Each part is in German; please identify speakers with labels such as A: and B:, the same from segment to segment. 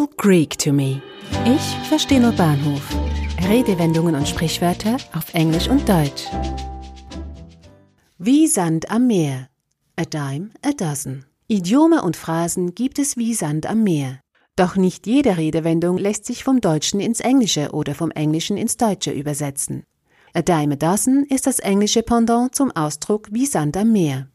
A: all Greek to me. Ich verstehe nur Bahnhof. Redewendungen und Sprichwörter auf Englisch und Deutsch. Wie Sand am Meer. A dime, a dozen. Idiome und Phrasen gibt es wie Sand am Meer. Doch nicht jede Redewendung lässt sich vom Deutschen ins Englische oder vom Englischen ins Deutsche übersetzen. A dime a dozen ist das englische Pendant zum Ausdruck wie Sand am Meer.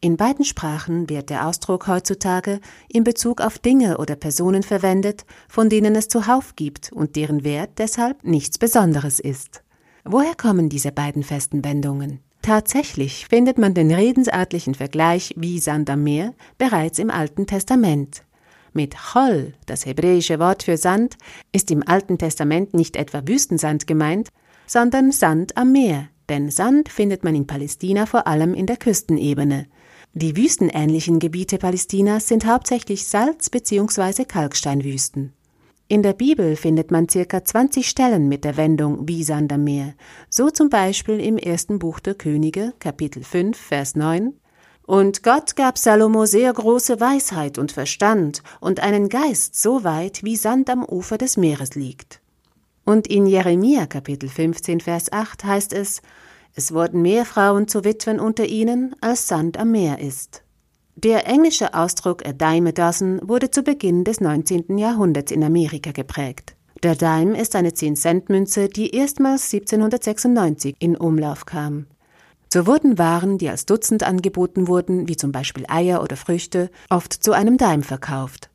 A: In beiden Sprachen wird der Ausdruck heutzutage in Bezug auf Dinge oder Personen verwendet, von denen es zuhauf gibt und deren Wert deshalb nichts Besonderes ist. Woher kommen diese beiden festen Wendungen? Tatsächlich findet man den redensartlichen Vergleich wie Sand am Meer bereits im Alten Testament. Mit Chol, das hebräische Wort für Sand, ist im Alten Testament nicht etwa Wüstensand gemeint, sondern Sand am Meer, denn Sand findet man in Palästina vor allem in der Küstenebene. Die wüstenähnlichen Gebiete Palästinas sind hauptsächlich Salz- bzw. Kalksteinwüsten. In der Bibel findet man circa 20 Stellen mit der Wendung wie Sand am Meer, so zum Beispiel im ersten Buch der Könige, Kapitel 5, Vers 9. Und Gott gab Salomo sehr große Weisheit und Verstand und einen Geist so weit, wie Sand am Ufer des Meeres liegt. Und in Jeremia Kapitel 15, Vers 8 heißt es, es wurden mehr Frauen zu Witwen unter ihnen, als Sand am Meer ist. Der englische Ausdruck a dime a dozen wurde zu Beginn des 19. Jahrhunderts in Amerika geprägt. Der Dime ist eine 10-Cent-Münze, die erstmals 1796 in Umlauf kam. So wurden Waren, die als Dutzend angeboten wurden, wie zum Beispiel Eier oder Früchte, oft zu einem Dime verkauft.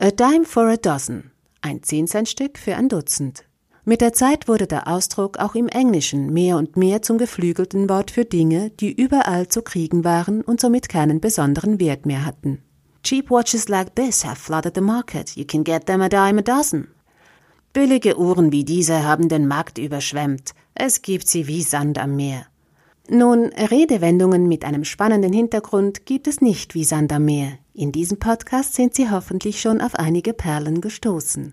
A: A dime for a dozen, ein 10-Cent-Stück für ein Dutzend. Mit der Zeit wurde der Ausdruck auch im Englischen mehr und mehr zum geflügelten Wort für Dinge, die überall zu kriegen waren und somit keinen besonderen Wert mehr hatten. Cheap watches like this have flooded the market. You can get them a dime a dozen. Billige Uhren wie diese haben den Markt überschwemmt. Es gibt sie wie Sand am Meer. Nun, Redewendungen mit einem spannenden Hintergrund gibt es nicht wie Sand am Meer. In diesem Podcast sind Sie hoffentlich schon auf einige Perlen gestoßen.